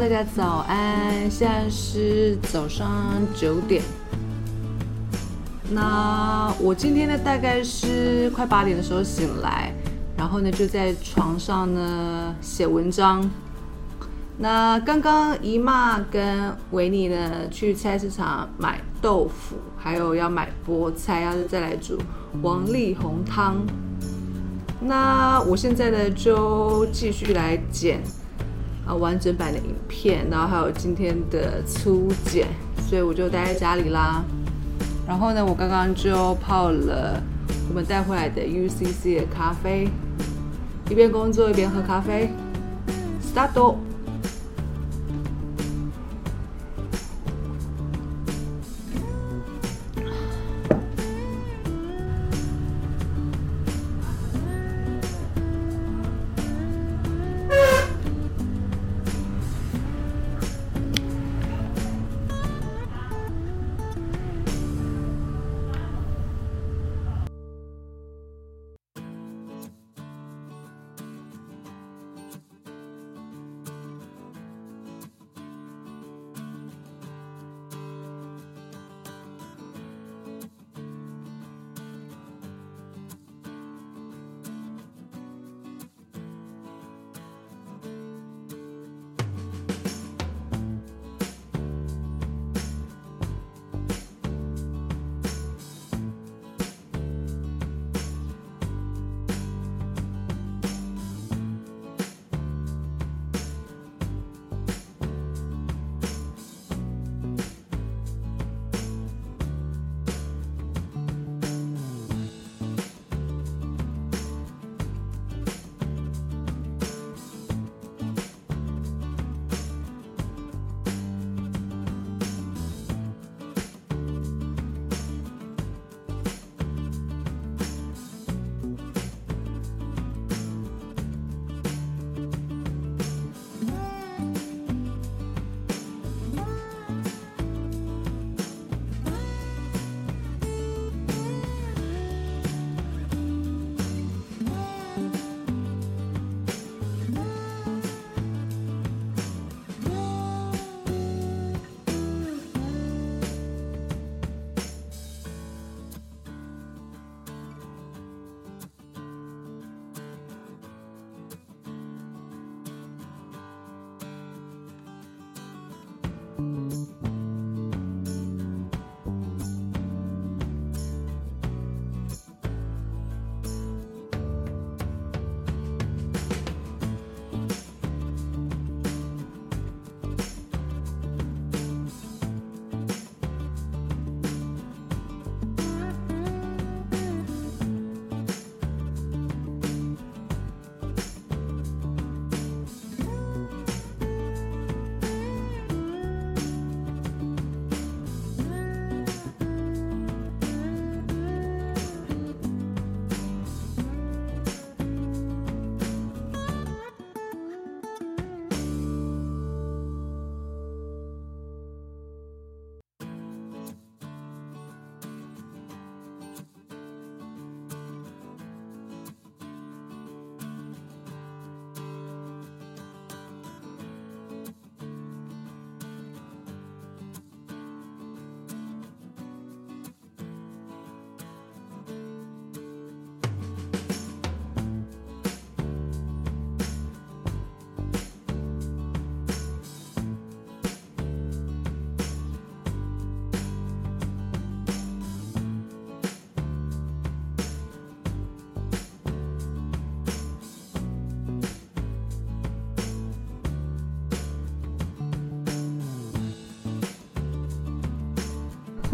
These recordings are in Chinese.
大家早安，现在是早上九点。那我今天呢，大概是快八点的时候醒来，然后呢就在床上呢写文章。那刚刚姨妈跟维尼呢去菜市场买豆腐，还有要买菠菜，要再来煮王力宏汤。那我现在呢就继续来剪啊完整版的影片，然后还有今天的粗剪，所以我就待在家里啦。然后呢，我刚刚就泡了我们带回来的 UCC 的咖啡，一边工作一边喝咖啡。Start。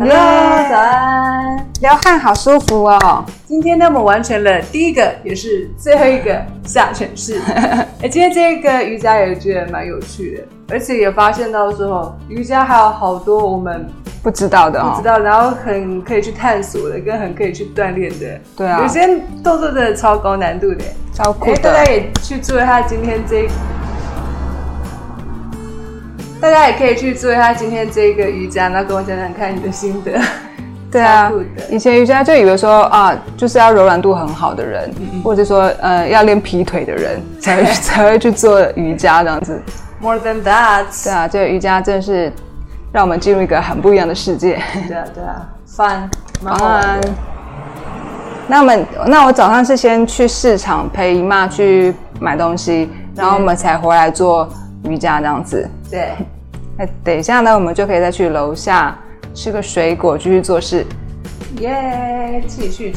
Hello，早安！流汗好舒服哦。今天呢，我们完成了第一个，也是最后一个下犬式。哎，今天这个瑜伽也觉得蛮有趣的，而且也发现到说，瑜伽还有好多我们不知道的，不知道，然后很可以去探索的，跟很可以去锻炼的。对啊，有些动作真的超高难度的，超酷的。大家也去做一下今天这。大家也可以去做一下今天这个瑜伽，然后跟我讲讲看你的心得。对啊，以前瑜伽就以为说啊，就是要柔软度很好的人，或者说呃要练劈腿的人 才才会去做瑜伽这样子。More than that，对啊，这个瑜伽真的是让我们进入一个很不一样的世界。对啊，对啊，fun，蛮好玩的。那我们，那我早上是先去市场陪姨妈去买东西，然后我们才回来做瑜伽这样子。对，那等一下呢，我们就可以再去楼下吃个水果，继续做事。耶，继续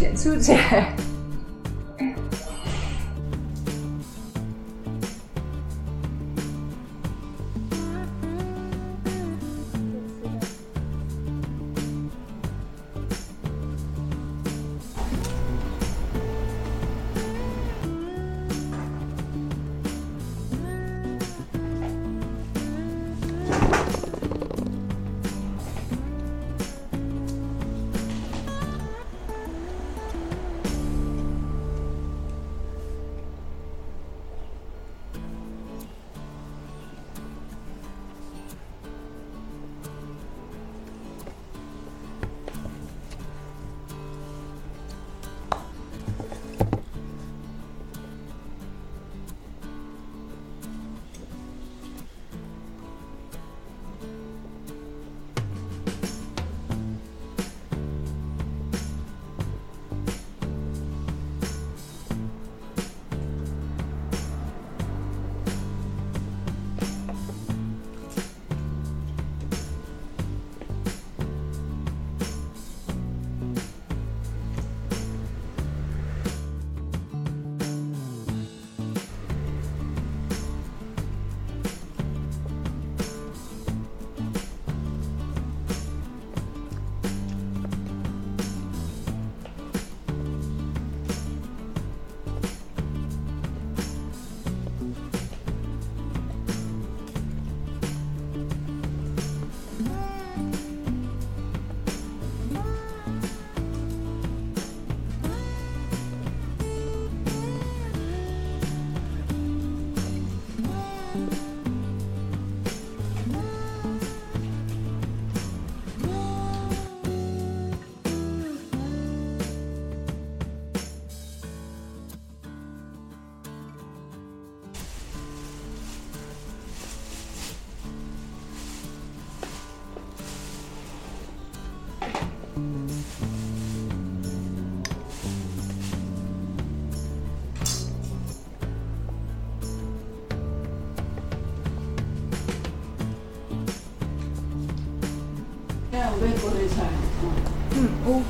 嗯，哦，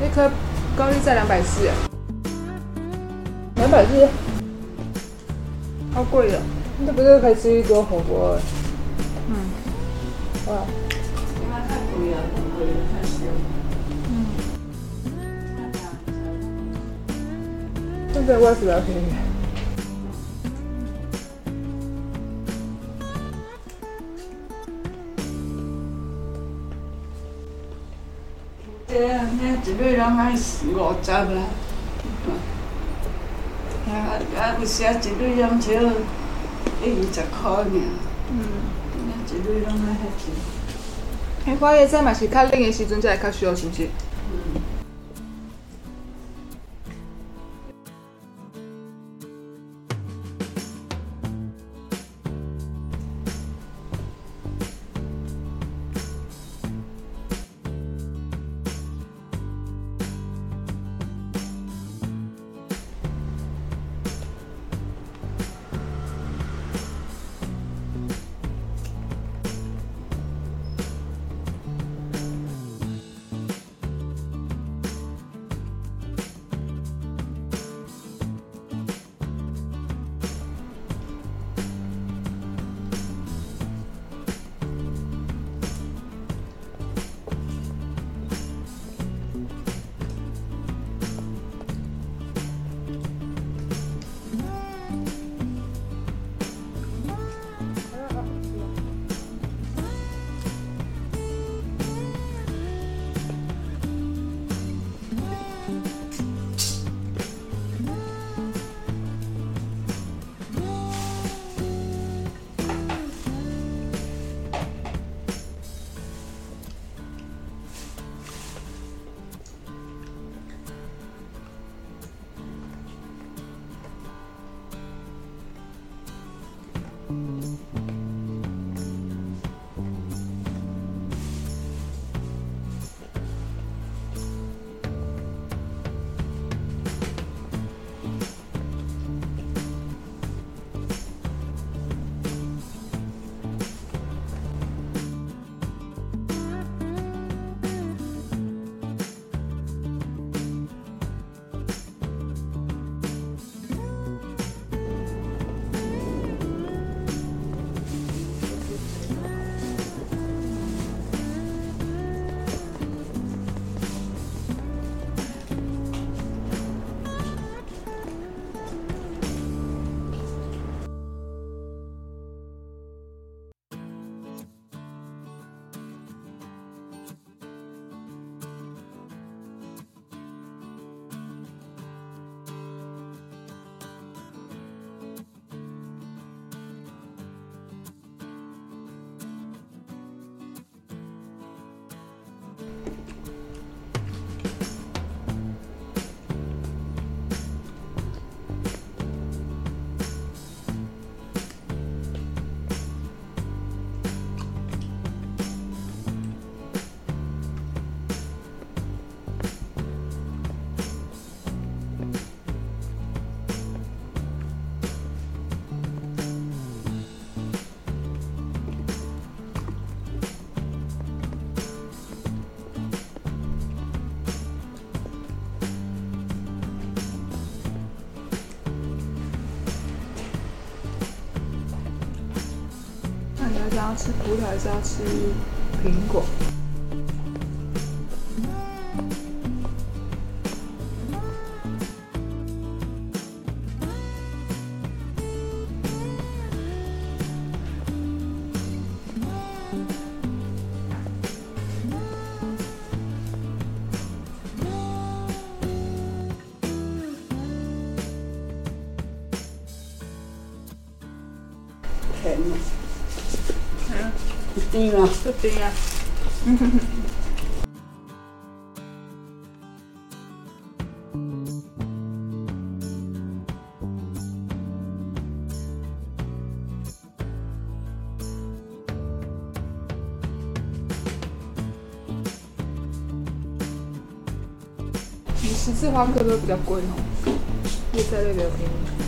那颗高丽菜两百四，两百四，好贵的，那不是可以吃一桌火锅？嗯，哇，因为太贵了，太贵了，太贵了。嗯，现在我是比较便宜。一个人爱四五十啦，啊，啊，有时啊一个人只一二十块尔，嗯，那一个人爱遐少。迄花椰菜嘛是较冷的时阵才会较烧，是毋是？那你要想要吃葡萄还是要吃苹果？一定啊，不冰啊。你十字花科都比较贵哦，叶菜类比较便宜。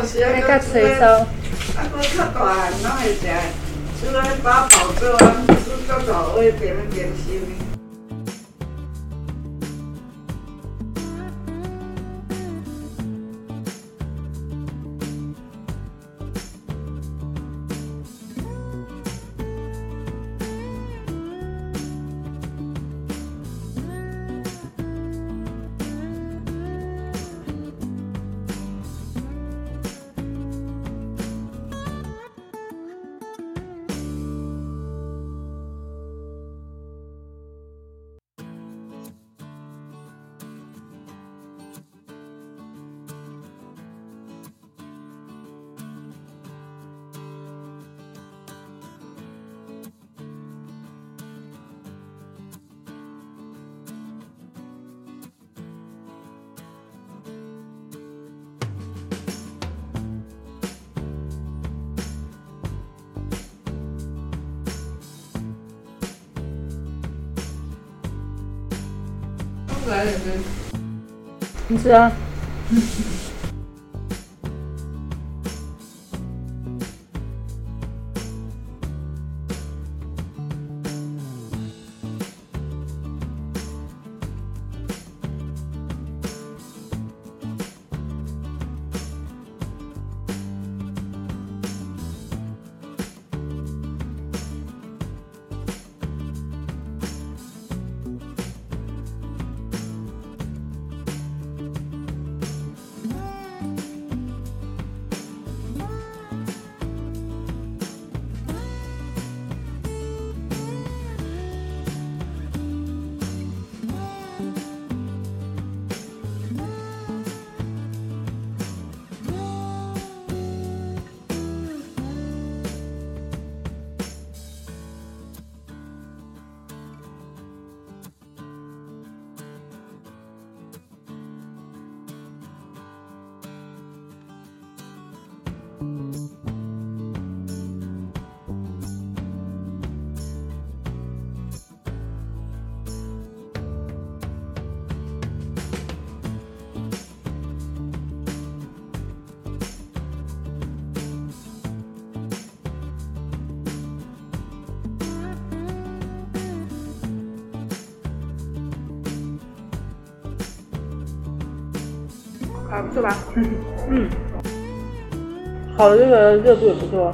那我现在那个吹手，啊，佫较大汉拢会食，出来把宝粥啊，煮到大碗点点心。你吃啊。还不错吧？嗯，烤的这个热度也不错。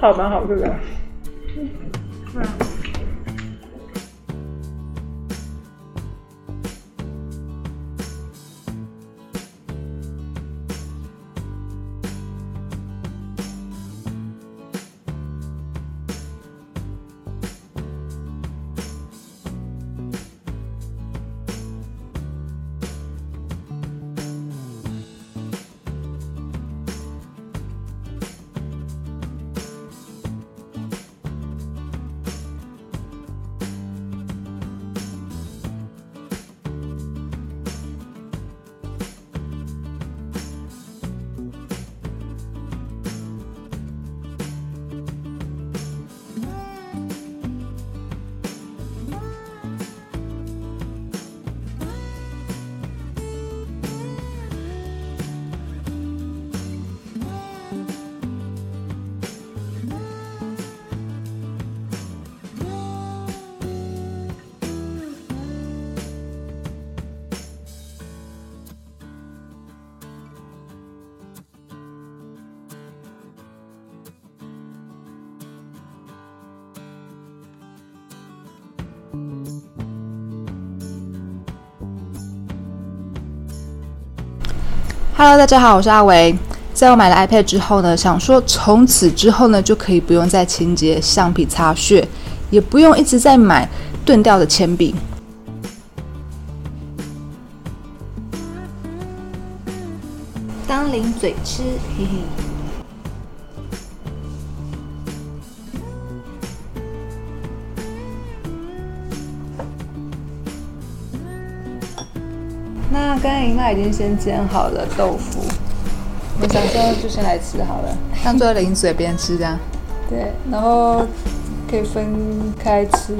好蛮好吃的 Hello，大家好，我是阿维。在我买了 iPad 之后呢，想说从此之后呢，就可以不用再清洁橡皮擦屑，也不用一直在买钝掉的铅笔。当当零嘴吃，嘿嘿。那刚刚姨妈已经先煎好了豆腐，我想说就先来吃好了。当做零嘴边吃这样。对，然后可以分开吃。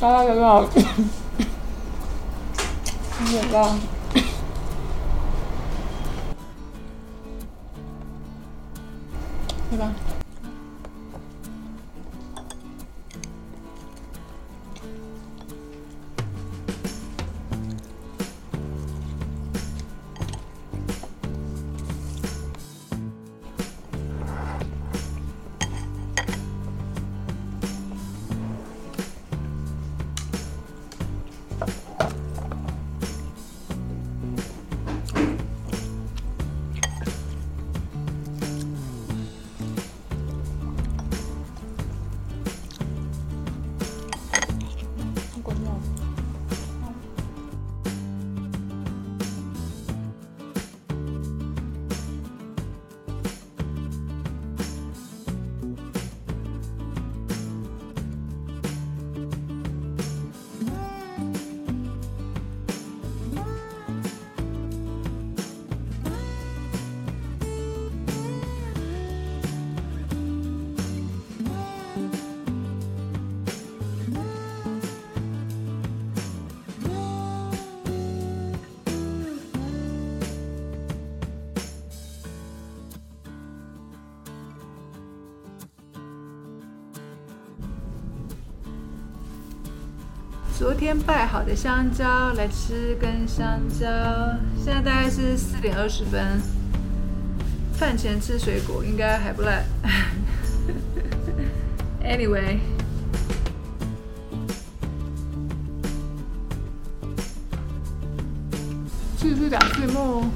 啊，有没有？有点辣。对吧？昨天拜好的香蕉，来吃根香蕉。现在大概是四点二十分，饭前吃水果应该还不赖。Anyway，继续打字幕。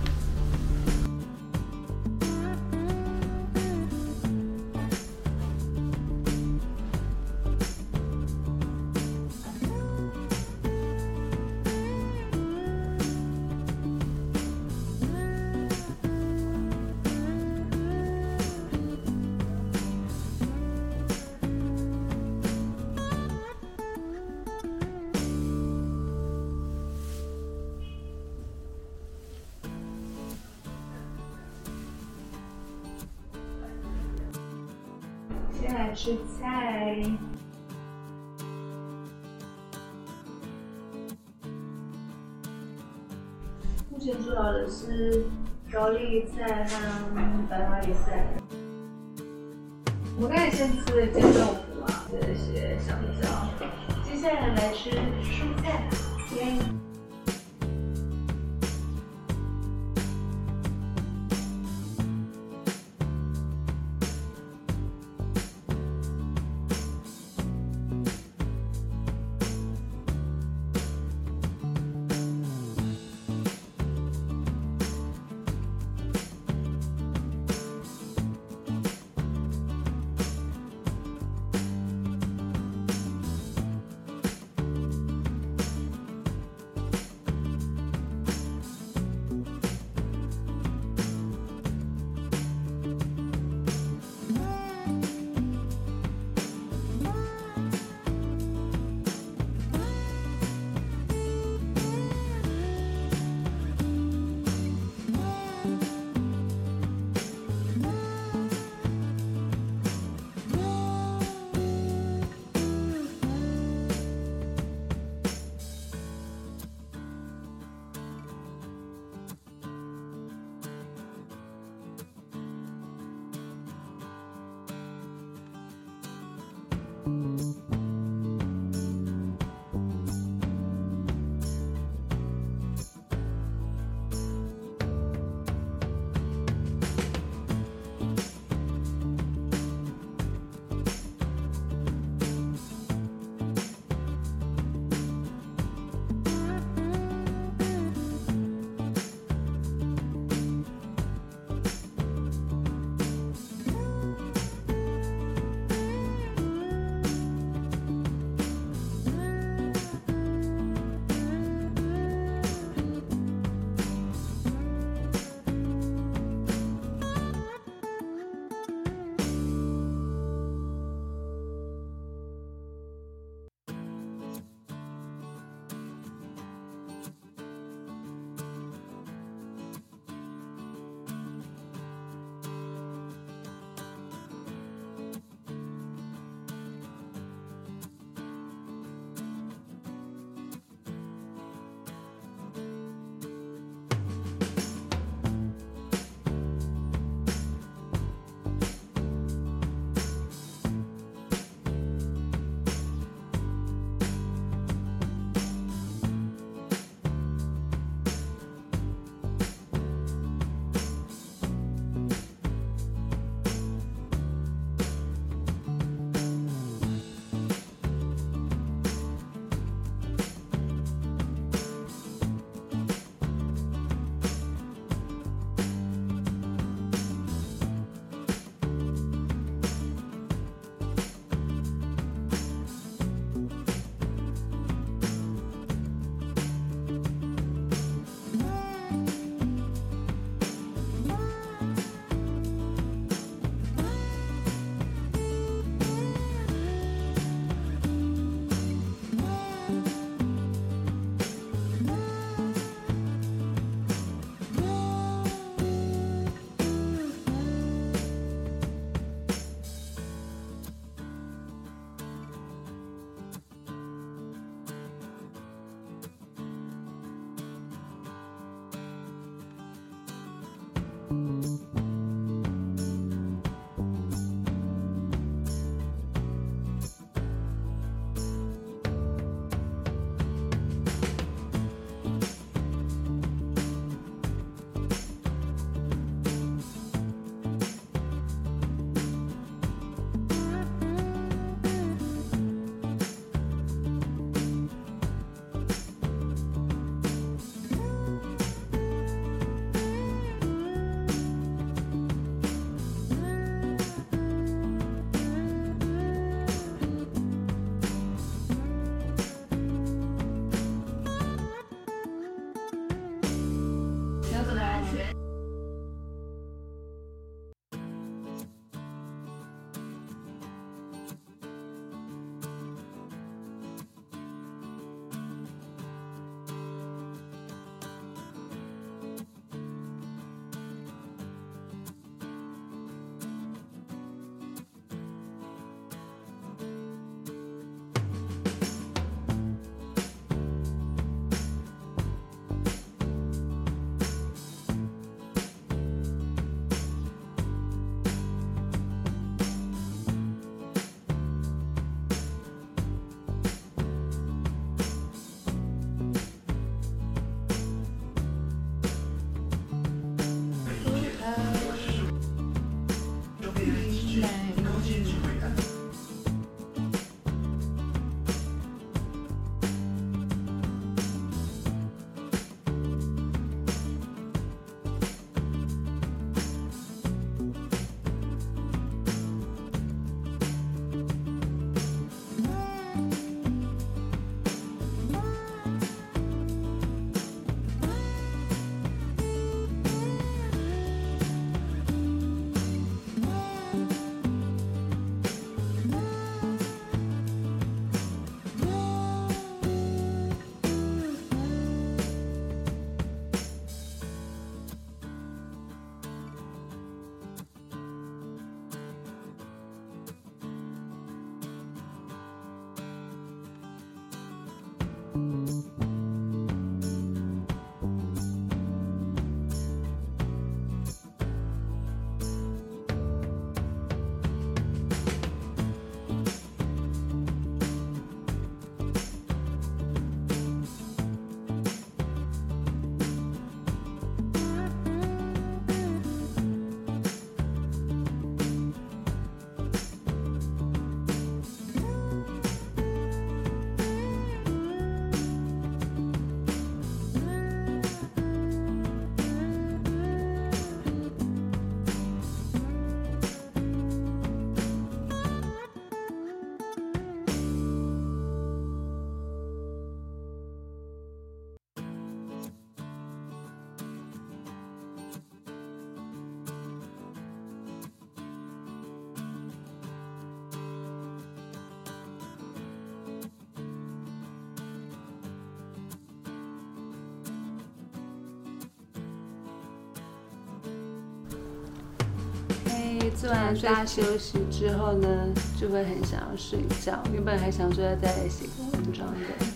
嘿，做完大休息之后呢，就会很想要睡觉。原本还想说要再来写个文章的，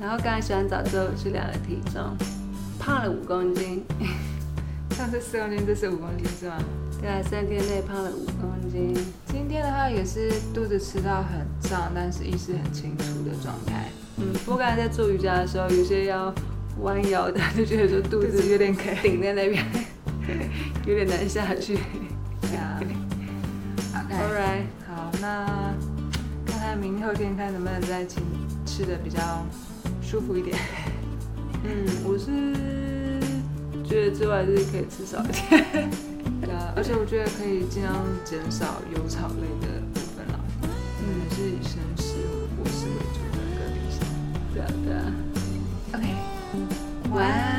然后刚才洗完澡之后去量了体重，胖了五公斤。上次四公斤，这是五公斤是吗？对啊，三天内胖了五公斤。今天的话也是肚子吃到很胀，但是意识很清楚的状态。嗯，不过刚才在做瑜伽的时候，有些要弯腰的，就觉得说肚子有点 顶在那边，有点难下去。呀 All OK，right，好，那看看明后天看能不能再请吃的比较舒服一点。嗯，我是觉得之外就是可以吃少一点。对啊，而且我觉得可以尽量减少油炒类的部分啦。嗯，是以生食或是为主的个理想。对啊，对啊。OK，晚安。